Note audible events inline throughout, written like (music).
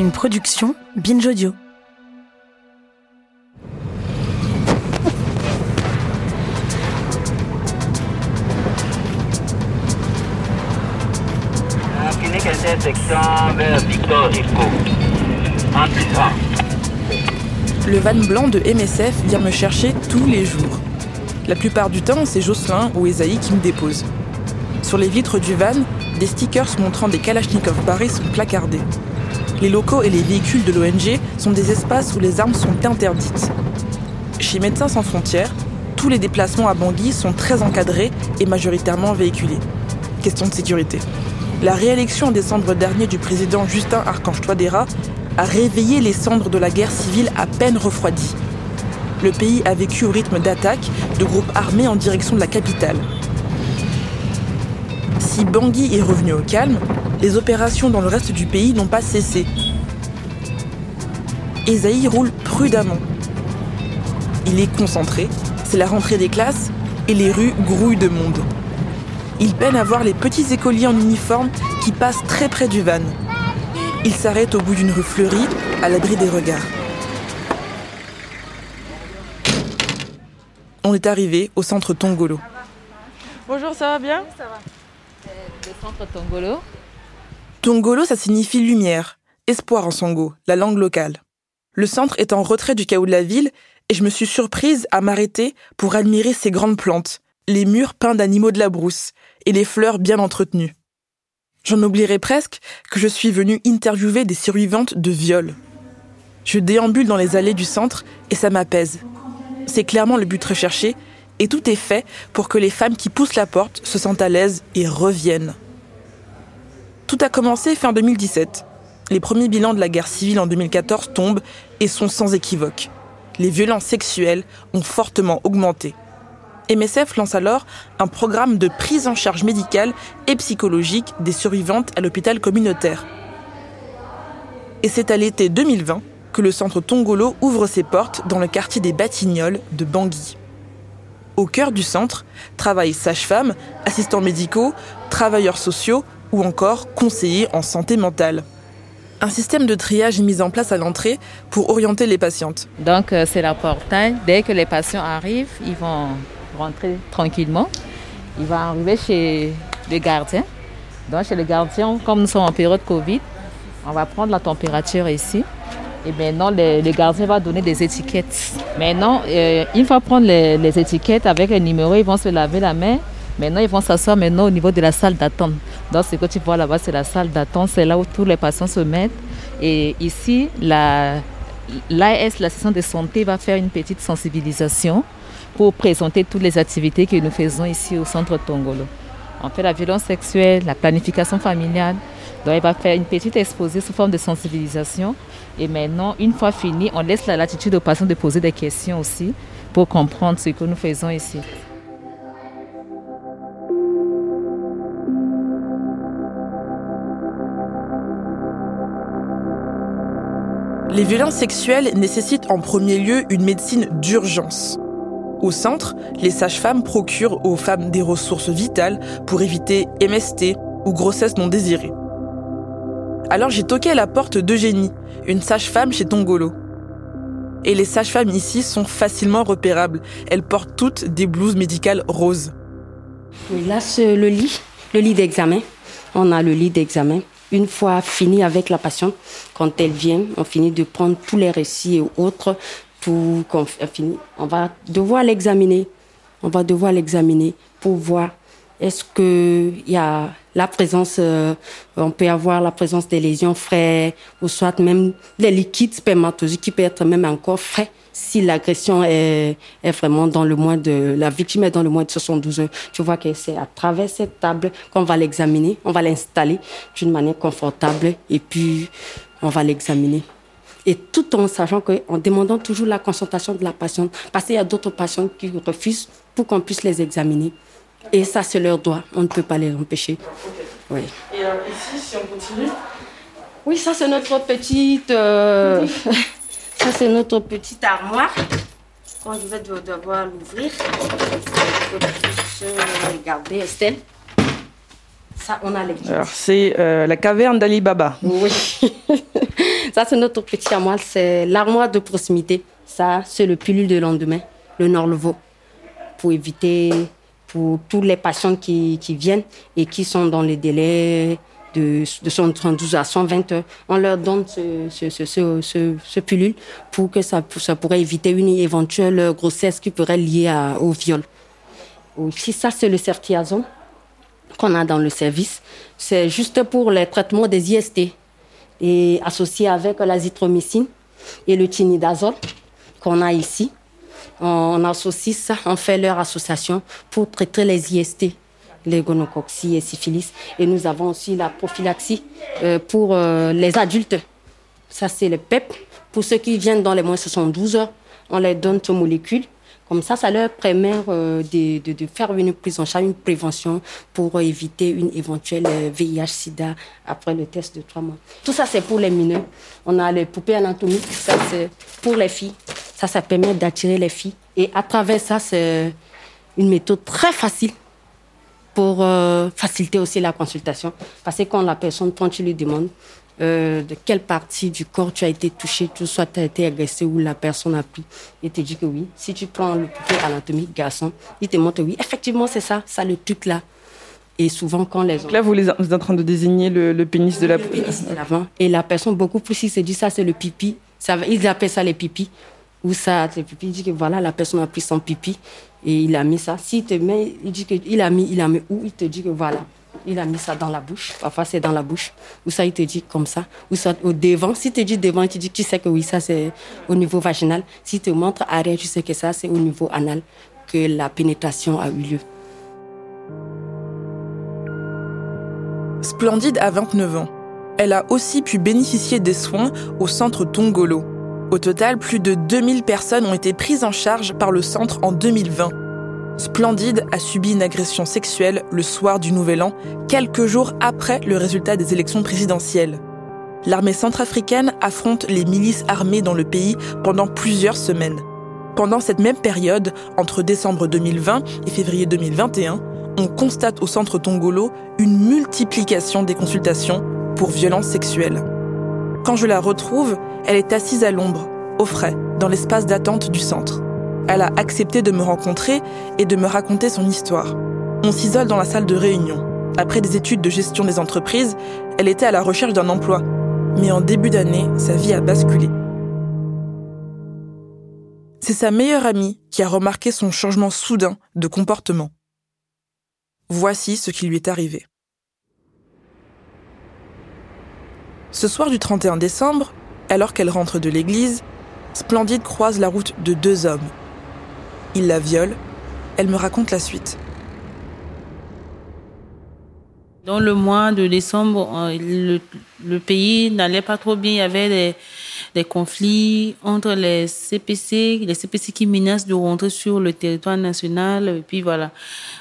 une production Binge Audio. Le van blanc de MSF vient me chercher tous les jours. La plupart du temps, c'est Jocelyn ou Esaïe qui me déposent. Sur les vitres du van, des stickers montrant des Kalachnikov barrés sont placardés. Les locaux et les véhicules de l'ONG sont des espaces où les armes sont interdites. Chez Médecins sans frontières, tous les déplacements à Bangui sont très encadrés et majoritairement véhiculés. Question de sécurité. La réélection en décembre dernier du président Justin Archange Touadéra a réveillé les cendres de la guerre civile à peine refroidies. Le pays a vécu au rythme d'attaques de groupes armés en direction de la capitale. Si Bangui est revenu au calme, les opérations dans le reste du pays n'ont pas cessé. Esaïe roule prudemment. Il est concentré, c'est la rentrée des classes et les rues grouillent de monde. Il peine à voir les petits écoliers en uniforme qui passent très près du van. Il s'arrête au bout d'une rue fleurie, à l'abri des regards. On est arrivé au centre Tongolo. Bonjour, ça va bien? Ça va. Le centre Tongolo. Tongolo, ça signifie lumière, espoir en sango, la langue locale. Le centre est en retrait du chaos de la ville et je me suis surprise à m'arrêter pour admirer ces grandes plantes, les murs peints d'animaux de la brousse et les fleurs bien entretenues. J'en oublierais presque que je suis venue interviewer des survivantes de viol. Je déambule dans les allées du centre et ça m'apaise. C'est clairement le but recherché et tout est fait pour que les femmes qui poussent la porte se sentent à l'aise et reviennent. Tout a commencé fin 2017. Les premiers bilans de la guerre civile en 2014 tombent et sont sans équivoque. Les violences sexuelles ont fortement augmenté. MSF lance alors un programme de prise en charge médicale et psychologique des survivantes à l'hôpital communautaire. Et c'est à l'été 2020 que le centre Tongolo ouvre ses portes dans le quartier des Batignolles de Bangui. Au cœur du centre travaillent sages-femmes, assistants médicaux, travailleurs sociaux ou encore conseillers en santé mentale. Un système de triage est mis en place à l'entrée pour orienter les patientes. Donc euh, c'est la portail. Dès que les patients arrivent, ils vont rentrer tranquillement. Ils vont arriver chez le gardien. Donc chez le gardien, comme nous sommes en période Covid, on va prendre la température ici. Et maintenant, le, gardien va donner des étiquettes. Maintenant, euh, une fois prendre les, les étiquettes avec les numéros, ils vont se laver la main. Maintenant, ils vont s'asseoir maintenant au niveau de la salle d'attente. Donc, ce que tu vois là-bas, c'est la salle d'attente. C'est là où tous les patients se mettent. Et ici, l'AS, l'assistant de santé, va faire une petite sensibilisation pour présenter toutes les activités que nous faisons ici au centre Tongolo. On fait la violence sexuelle, la planification familiale. Donc, il va faire une petite exposé sous forme de sensibilisation. Et maintenant, une fois fini, on laisse la latitude aux patients de poser des questions aussi pour comprendre ce que nous faisons ici. Les violences sexuelles nécessitent en premier lieu une médecine d'urgence. Au centre, les sages-femmes procurent aux femmes des ressources vitales pour éviter MST ou grossesse non désirée. Alors j'ai toqué à la porte d'Eugénie, une sage-femme chez Tongolo. Et les sages-femmes ici sont facilement repérables. Elles portent toutes des blouses médicales roses. Là, c'est le lit, le lit d'examen. On a le lit d'examen. Une fois fini avec la patiente, quand elle vient, on finit de prendre tous les récits et autres. Tout, qu'on finit, on va devoir l'examiner. On va devoir l'examiner pour voir est-ce qu'il y a la présence, euh, on peut avoir la présence des lésions frais ou soit même des liquides spermatozoïdes qui peuvent être même encore frais si l'agression est, est vraiment dans le moins de, la victime est dans le moins de 72 heures. Tu vois que c'est à travers cette table qu'on va l'examiner, on va l'installer d'une manière confortable et puis on va l'examiner. Et tout en sachant que, en demandant toujours la consultation de la patiente, parce qu'il y a d'autres patients qui refusent pour qu'on puisse les examiner. Et ça, c'est leur droit. On ne peut pas les empêcher. Oui. Et alors ici, si on continue? Oui, ça, c'est notre petite. euh, (laughs) ça, c'est notre petite armoire. Quand je vais de- devoir l'ouvrir, je peux regarder, Estelle. Ça, on a les Alors c'est euh, la caverne d'Ali Baba. Oui. (laughs) Ça, c'est notre petit armoire. C'est l'armoire de proximité. Ça, c'est le pilule de lendemain, le Norlevo, pour éviter pour tous les patients qui, qui viennent et qui sont dans les délais de, de 132 à 120 heures. On leur donne ce, ce, ce, ce, pilule pour que ça, ça pourrait éviter une éventuelle grossesse qui pourrait lier au viol. Aussi, ça, c'est le certiazone qu'on a dans le service. C'est juste pour les traitements des IST et associé avec l'azithromycine et le tinidazole qu'on a ici. On associe ça, on fait leur association pour traiter les IST, les gonococci et syphilis. Et nous avons aussi la prophylaxie euh, pour euh, les adultes. Ça, c'est le PEP. Pour ceux qui viennent dans les moins 72 heures, on les donne ces molécules comme ça, ça leur permet euh, de, de, faire une prise en charge, une prévention pour éviter une éventuelle VIH-Sida après le test de trois mois. Tout ça, c'est pour les mineurs. On a les poupées anatomiques, ça, c'est pour les filles. Ça, ça permet d'attirer les filles. Et à travers ça, c'est une méthode très facile pour euh, faciliter aussi la consultation. Parce que quand la personne, quand tu lui demandes, euh, de quelle partie du corps tu as été touché, tu, soit tu as été agressé ou la personne a pris. Il te dit que oui. Si tu prends le poupée anatomique garçon, il te montre oui, effectivement, c'est ça, ça le truc là. Et souvent, quand les Donc là, vous, les, êtes en train de désigner le, le pénis de la Le pénis de l'avant. Et la personne, beaucoup plus, il se dit ça, c'est le pipi. Ça, ils appellent ça les pipis. Ou ça, c'est pipi. Il dit que voilà, la personne a pris son pipi et il a mis ça. S'il te met, il dit qu'il a mis, il a mis où Il te dit que voilà, il a mis ça dans la bouche. Parfois, c'est dans la bouche. Ou ça, il te dit comme ça. Ou ça, au devant. Si te dit devant, il te dit, tu sais que oui, ça, c'est au niveau vaginal. Si te montre arrière, tu sais que ça, c'est au niveau anal que la pénétration a eu lieu. Splendide à 29 ans. Elle a aussi pu bénéficier des soins au centre Tongolo. Au total, plus de 2000 personnes ont été prises en charge par le centre en 2020. Splendide a subi une agression sexuelle le soir du Nouvel An, quelques jours après le résultat des élections présidentielles. L'armée centrafricaine affronte les milices armées dans le pays pendant plusieurs semaines. Pendant cette même période, entre décembre 2020 et février 2021, on constate au centre Tongolo une multiplication des consultations pour violences sexuelles. Quand je la retrouve, elle est assise à l'ombre, au frais, dans l'espace d'attente du centre. Elle a accepté de me rencontrer et de me raconter son histoire. On s'isole dans la salle de réunion. Après des études de gestion des entreprises, elle était à la recherche d'un emploi. Mais en début d'année, sa vie a basculé. C'est sa meilleure amie qui a remarqué son changement soudain de comportement. Voici ce qui lui est arrivé. Ce soir du 31 décembre, alors qu'elle rentre de l'église, Splendide croise la route de deux hommes. Il la viole. Elle me raconte la suite. Dans le mois de décembre, euh, le, le pays n'allait pas trop bien. Il y avait des, des, conflits entre les CPC, les CPC qui menacent de rentrer sur le territoire national. Et puis voilà,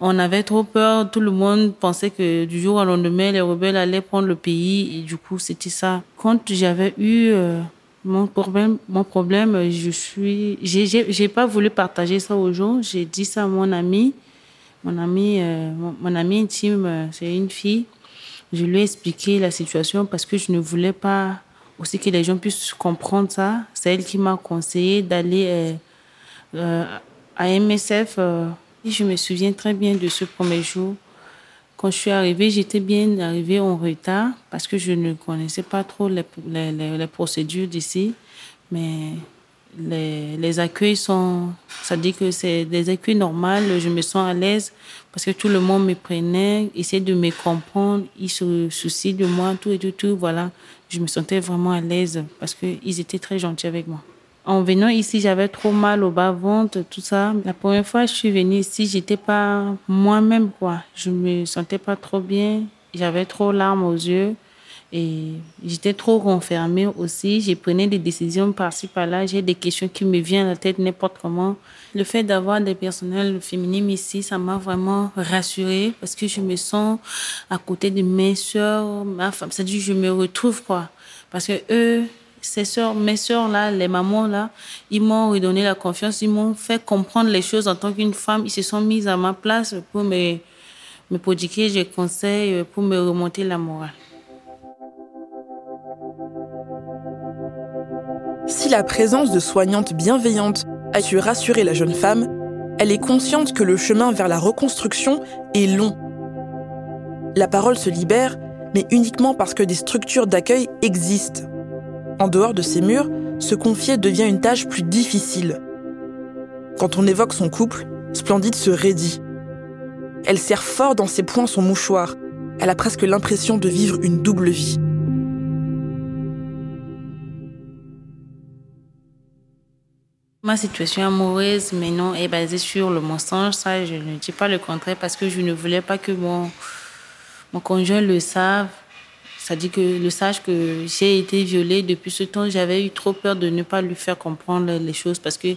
on avait trop peur. Tout le monde pensait que du jour au lendemain, les rebelles allaient prendre le pays. Et du coup, c'était ça. Quand j'avais eu euh, mon problème, mon problème, je suis, j'ai, pas voulu partager ça aux gens. J'ai dit ça à mon ami. Mon ami, euh, mon, mon, ami intime, euh, c'est une fille. Je lui ai expliqué la situation parce que je ne voulais pas aussi que les gens puissent comprendre ça. C'est elle qui m'a conseillé d'aller euh, euh à MSF. Euh, et je me souviens très bien de ce premier jour. Quand je suis arrivée, j'étais bien arrivée en retard parce que je ne connaissais pas trop les, les, les, procédures d'ici. Mais les, les accueils sont, ça dit que c'est des accueils normaux, je me sens à l'aise parce que tout le monde me prenait, essayait de me comprendre, ils se soucient de moi, tout et tout, tout, voilà. Je me sentais vraiment à l'aise parce qu'ils étaient très gentils avec moi. En venant ici, j'avais trop mal au bas-ventre, tout ça. La première fois que je suis venue ici, j'étais pas moi-même, quoi. Je me sentais pas trop bien. J'avais trop larmes aux yeux. Et j'étais trop renfermée aussi. J'ai prenais des décisions par-ci, par-là. J'ai des questions qui me viennent à la tête n'importe comment. Le fait d'avoir des personnels féminins ici, ça m'a vraiment rassurée parce que je me sens à côté de mes soeurs, ma femme. C'est-à-dire, je me retrouve, quoi. Parce que eux, ces soeurs, mes soeurs là, les mamans là, ils m'ont redonné la confiance, ils m'ont fait comprendre les choses en tant qu'une femme. Ils se sont mis à ma place pour me, me prodiguer des conseils, pour me remonter la morale. La présence de soignantes bienveillantes a su rassurer la jeune femme, elle est consciente que le chemin vers la reconstruction est long. La parole se libère, mais uniquement parce que des structures d'accueil existent. En dehors de ces murs, se confier devient une tâche plus difficile. Quand on évoque son couple, Splendide se raidit. Elle serre fort dans ses poings son mouchoir. Elle a presque l'impression de vivre une double vie. Ma situation amoureuse, maintenant, est basée sur le mensonge. Ça, je ne dis pas le contraire parce que je ne voulais pas que mon, mon conjoint le sache. Ça dit que le sache que j'ai été violée depuis ce temps. J'avais eu trop peur de ne pas lui faire comprendre les choses parce que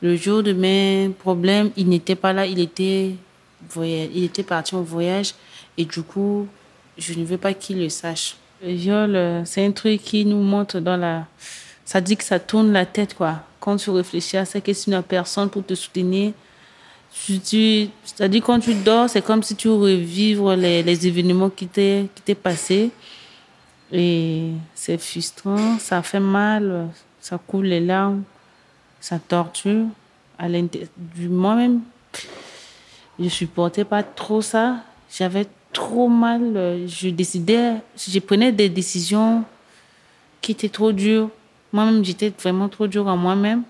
le jour de mes problèmes, il n'était pas là. Il était, il était parti en voyage et du coup, je ne veux pas qu'il le sache. Le viol, euh, c'est un truc qui nous montre dans la. Ça dit que ça tourne la tête, quoi. Quand tu réfléchis à ça, que si une personne pour te soutenir, c'est-à-dire quand tu dors, c'est comme si tu revivres les, événements qui t'est qui passé. Et c'est frustrant, ça fait mal, ça coule les larmes, ça torture. À du moi-même, je supportais pas trop ça. J'avais trop mal. Je décidais, je prenais des décisions qui étaient trop dures. Moi-même, j'étais vraiment trop dure à moi-même.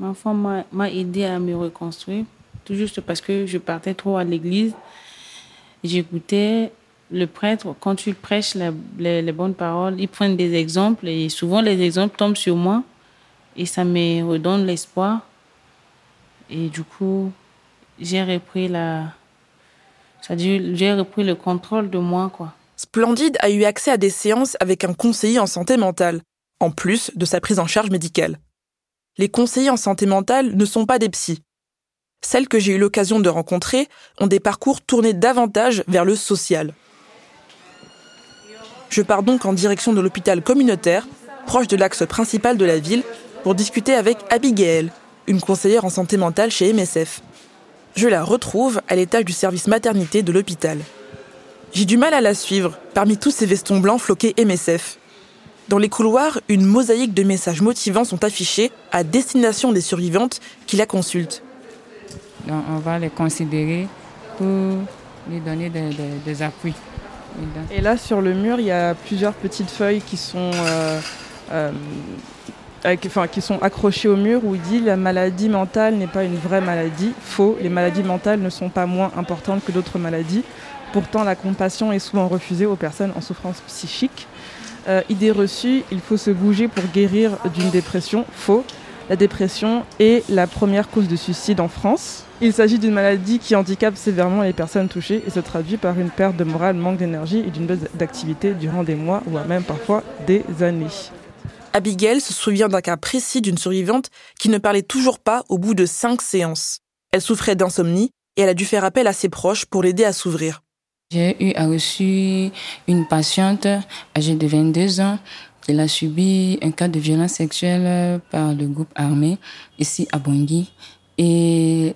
Ma femme m'a aidé à me reconstruire, tout juste parce que je partais trop à l'église. J'écoutais le prêtre, quand il prêche les, bonnes paroles, il prend des exemples et souvent les exemples tombent sur moi et ça me redonne l'espoir. Et du coup, j'ai repris la, j'ai repris le contrôle de moi, quoi. A eu accès à des séances avec un conseiller en santé mentale, en plus de sa prise en charge médicale. Les conseillers en santé mentale ne sont pas des psys. Celles que j'ai eu l'occasion de rencontrer ont des parcours tournés davantage vers le social. Je pars donc en direction de l'hôpital communautaire, proche de l'axe principal de la ville, pour discuter avec Abigail, une conseillère en santé mentale chez MSF. Je la retrouve à l'étage du service maternité de l'hôpital. J'ai du mal à la suivre parmi tous ces vestons blancs floqués MSF. Dans les couloirs, une mosaïque de messages motivants sont affichés à destination des survivantes qui la consultent. on va les considérer pour lui donner des, appuis. Et là, sur le mur, il y a plusieurs petites feuilles qui sont, euh, euh, enfin, qui sont accrochées au mur où il dit la maladie mentale n'est pas une vraie maladie. Faux, les maladies mentales ne sont pas moins importantes que d'autres maladies. Pourtant, la compassion est souvent refusée aux personnes en souffrance psychique. Euh, idée reçue, il faut se bouger pour guérir d'une dépression. Faux. La dépression est la première cause de suicide en France. Il s'agit d'une maladie qui handicape sévèrement les personnes touchées et se traduit par une perte de morale, manque d'énergie et d'une baisse d'activité durant des mois, voire même parfois des années. Abigail se souvient d'un cas précis d'une survivante qui ne parlait toujours pas au bout de cinq séances. Elle souffrait d'insomnie et elle a dû faire appel à ses proches pour l'aider à s'ouvrir. J'ai eu à reçu une patiente âgée de 22 ans. Elle a subi un cas de violence sexuelle par le groupe armé ici à Bangui. Et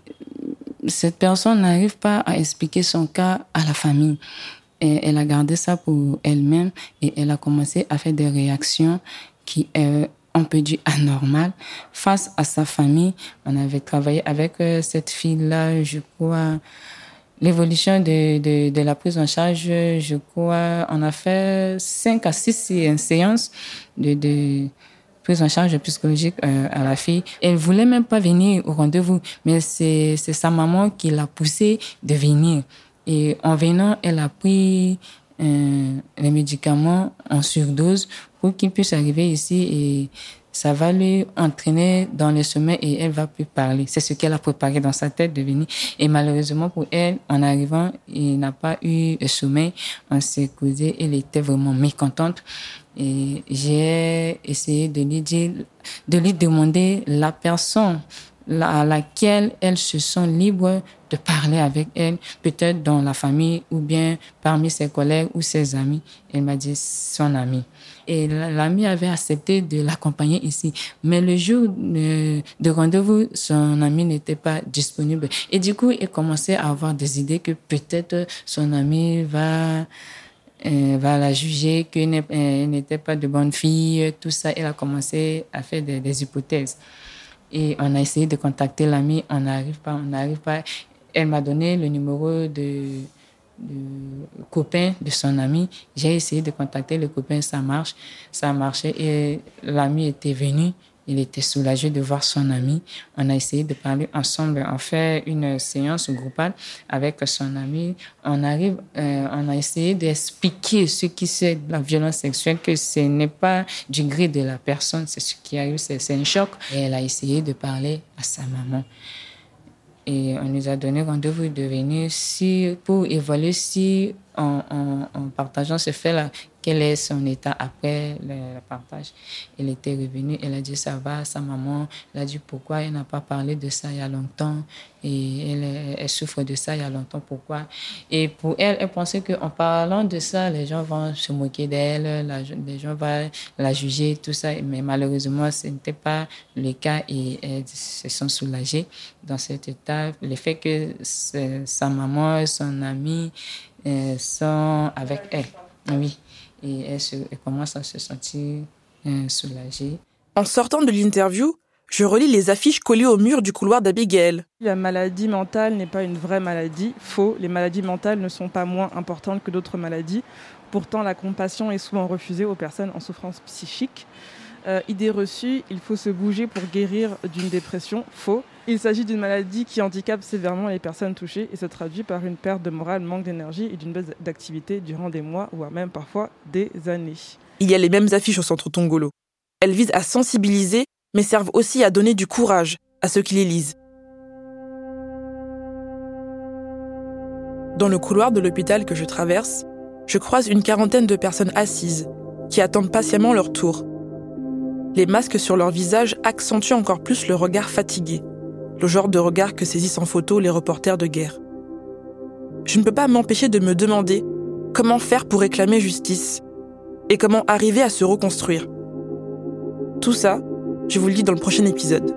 cette personne n'arrive pas à expliquer son cas à la famille. Elle a gardé ça pour elle-même et elle a commencé à faire des réactions qui, euh, on peut dire, anormales face à sa famille. On avait travaillé avec euh, cette fille-là, je crois, L'évolution de, de, la prise en charge, je crois, on a fait 5 à 6 séances de, de prise en charge psychologique euh, à la fille. Elle voulait même pas venir au rendez-vous, mais c'est sa maman qui l'a poussée de venir. Et en venant, elle a pris euh, les médicaments en surdose pour qu'il puisse arriver ici et ça va lui entraîner dans le sommeil et elle va plus parler. C'est ce qu'elle a préparé dans sa tête de venir. Et malheureusement pour elle, en arrivant, il n'a pas eu le sommeil. On s'est causé, elle était vraiment mécontente. Et j'ai essayé de lui dire, de lui demander la personne à laquelle elle se sent libre de parler avec elle, peut-être dans la famille ou bien parmi ses collègues ou ses amis. Elle m'a dit son ami et l'ami avait accepté de l'accompagner ici. Mais le jour de, rendez-vous, son ami n'était pas disponible. Et du coup, il commençait à avoir des idées que peut-être son ami va euh, va la juger, qu'elle n'était pas de bonne fille, tout ça. Elle a commencé à faire des, hypothèses. Et on a essayé de contacter l'ami, on n'arrive pas, on n'arrive pas. Elle m'a donné le numéro de copain de son ami. J'ai essayé de contacter le copain, ça marche, ça a marché. Et l'ami était venu. Il était soulagé de voir son ami. On a essayé de parler ensemble. On fait une séance groupale avec son ami. On arrive, euh, on a essayé d'expliquer ce qui c'est la violence sexuelle, que ce n'est pas du gré de la personne, c'est ce qui a eu, c'est un choc. Et elle a essayé de parler à sa maman. Et on nous a donné rendez-vous de venir si, pour évaluer si, en, partageant ce fait-là, quel est son état après le, partage? Elle était revenue, elle a dit ça va, sa maman, elle a dit pourquoi elle n'a pas parlé de ça il y a longtemps? Et elle, elle souffre de ça il y a longtemps, pourquoi? Et pour elle, elle pensait qu'en parlant de ça, les gens vont se moquer d'elle, les gens vont la juger, tout ça, mais malheureusement, ce n'était pas le cas et elles se sont soulagées dans cet état. Le fait que sa maman, son ami euh, sont avec elle. Oui et elle, commence à se sentir euh, soulagée. En sortant de l'interview, je relis les affiches collées au mur du couloir d'Abigail. La maladie mentale n'est pas une vraie maladie. Faux, les maladies mentales ne sont pas moins importantes que d'autres maladies. Pourtant, la compassion est souvent refusée aux personnes en souffrance psychique. Euh, idée reçue, il faut se bouger pour guérir d'une dépression. Faux. Il s'agit d'une maladie qui handicape sévèrement les personnes touchées et se traduit par une perte de morale, manque d'énergie et d'une baisse d'activité durant des mois, voire même parfois des années. Il y a les mêmes affiches au centre Tongolo. Elles visent à sensibiliser, mais servent aussi à donner du courage à ceux qui les lisent. Dans le couloir de l'hôpital que je traverse, je croise une quarantaine de personnes assises qui attendent patiemment leur tour les masques sur leur visage accentuent encore plus le regard fatigué, le genre de regard que saisissent en photo les reporters de guerre. Je ne peux pas m'empêcher de me demander comment faire pour réclamer justice et comment arriver à se reconstruire. Tout ça, je vous le dis dans le prochain épisode.